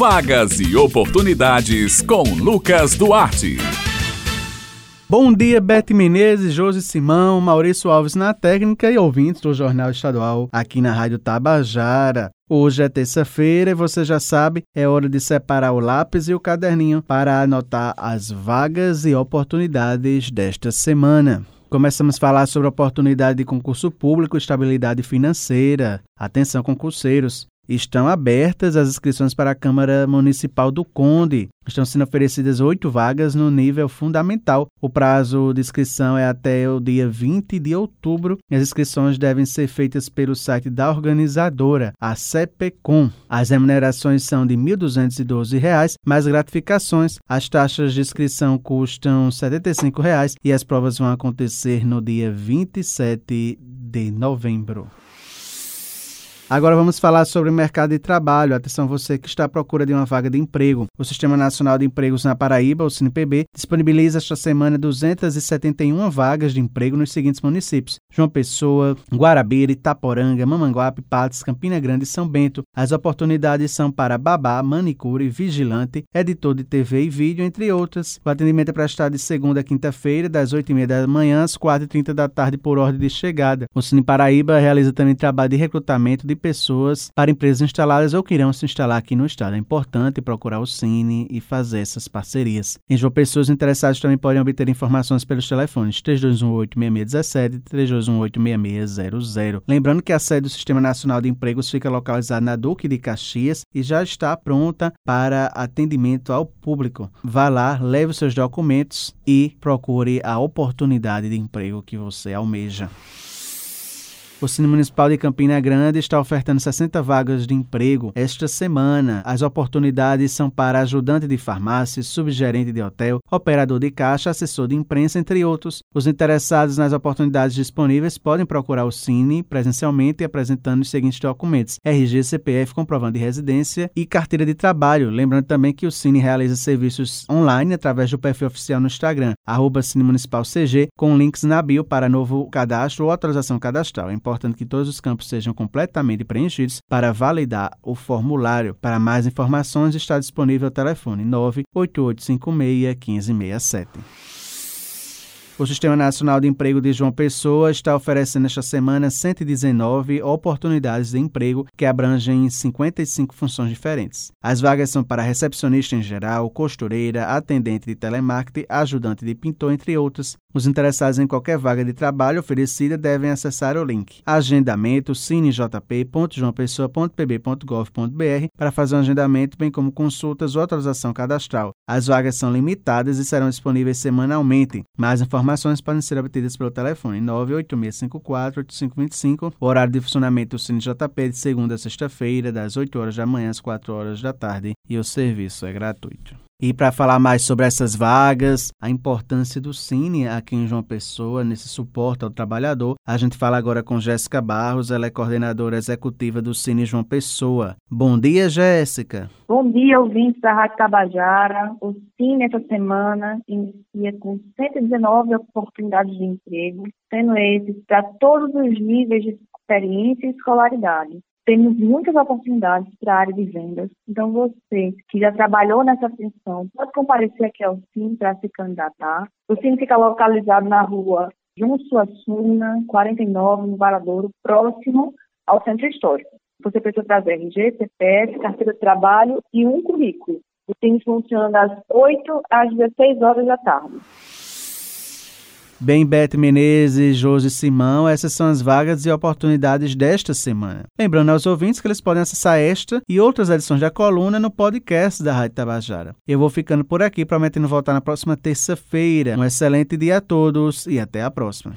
Vagas e oportunidades com Lucas Duarte. Bom dia, Bete Menezes, Josi Simão, Maurício Alves na técnica e ouvintes do Jornal Estadual aqui na Rádio Tabajara. Hoje é terça-feira e você já sabe, é hora de separar o lápis e o caderninho para anotar as vagas e oportunidades desta semana. Começamos a falar sobre oportunidade de concurso público, estabilidade financeira. Atenção, concurseiros. Estão abertas as inscrições para a Câmara Municipal do Conde. Estão sendo oferecidas oito vagas no nível fundamental. O prazo de inscrição é até o dia 20 de outubro as inscrições devem ser feitas pelo site da organizadora, a CEPECOM. As remunerações são de R$ 1.212, mais gratificações. As taxas de inscrição custam 75 reais, e as provas vão acontecer no dia 27 de novembro. Agora vamos falar sobre o mercado de trabalho. Atenção você que está à procura de uma vaga de emprego. O Sistema Nacional de Empregos na Paraíba, o SINPB, disponibiliza esta semana 271 vagas de emprego nos seguintes municípios: João Pessoa, Guarabira, Itaporanga, Mamanguape, Patos, Campina Grande e São Bento. As oportunidades são para babá, manicure, vigilante, editor de TV e vídeo, entre outras. O atendimento é prestado de segunda a quinta-feira, das 8h30 da manhã às 4h30 da tarde, por ordem de chegada. O Cine Paraíba realiza também trabalho de recrutamento de pessoas para empresas instaladas ou que irão se instalar aqui no estado. É importante procurar o Cine e fazer essas parcerias. Em João Pessoas, interessados também podem obter informações pelos telefones 3218-6617 e 3218-6600. Lembrando que a sede do Sistema Nacional de Empregos fica localizada na Duque de Caxias e já está pronta para atendimento ao público. Vá lá, leve os seus documentos e procure a oportunidade de emprego que você almeja. O Cine Municipal de Campina Grande está ofertando 60 vagas de emprego esta semana. As oportunidades são para ajudante de farmácia, subgerente de hotel, operador de caixa, assessor de imprensa, entre outros. Os interessados nas oportunidades disponíveis podem procurar o Cine presencialmente apresentando os seguintes documentos: RG, CPF, comprovando de residência e carteira de trabalho. Lembrando também que o Cine realiza serviços online através do perfil oficial no Instagram, arroba Cine Municipal CG, com links na bio para novo cadastro ou atualização cadastral. É importante que todos os campos sejam completamente preenchidos para validar o formulário. Para mais informações, está disponível o telefone 98856 1567. O Sistema Nacional de Emprego de João Pessoa está oferecendo esta semana 119 oportunidades de emprego que abrangem 55 funções diferentes. As vagas são para recepcionista em geral, costureira, atendente de telemarketing, ajudante de pintor, entre outras. Os interessados em qualquer vaga de trabalho oferecida devem acessar o link agendamento cinejp.joaopessoa.pb.gov.br para fazer um agendamento, bem como consultas ou atualização cadastral. As vagas são limitadas e serão disponíveis semanalmente. Mais informações podem ser obtidas pelo telefone 986548525. O horário de funcionamento do CineJP de segunda a sexta-feira, das 8 horas da manhã às 4 horas da tarde, e o serviço é gratuito. E para falar mais sobre essas vagas, a importância do Cine aqui em João Pessoa, nesse suporte ao trabalhador, a gente fala agora com Jéssica Barros, ela é coordenadora executiva do Cine João Pessoa. Bom dia, Jéssica. Bom dia, ouvintes da Rádio Tabajara. O Cine essa semana inicia com 119 oportunidades de emprego, sendo esses para todos os níveis de experiência e escolaridade. Temos muitas oportunidades para a área de vendas. Então, você que já trabalhou nessa função, pode comparecer aqui ao CIM para se candidatar. O CIM fica localizado na rua Suassuna, 49, no Varadouro, próximo ao Centro Histórico. Você precisa trazer RG, CPF, carteira de trabalho e um currículo. O CIM funciona das 8 às 16 horas da tarde. Bem, Bete Menezes, Josi Simão, essas são as vagas e oportunidades desta semana. Lembrando aos ouvintes que eles podem acessar esta e outras edições da coluna no podcast da Rádio Tabajara. Eu vou ficando por aqui, prometendo voltar na próxima terça-feira. Um excelente dia a todos e até a próxima.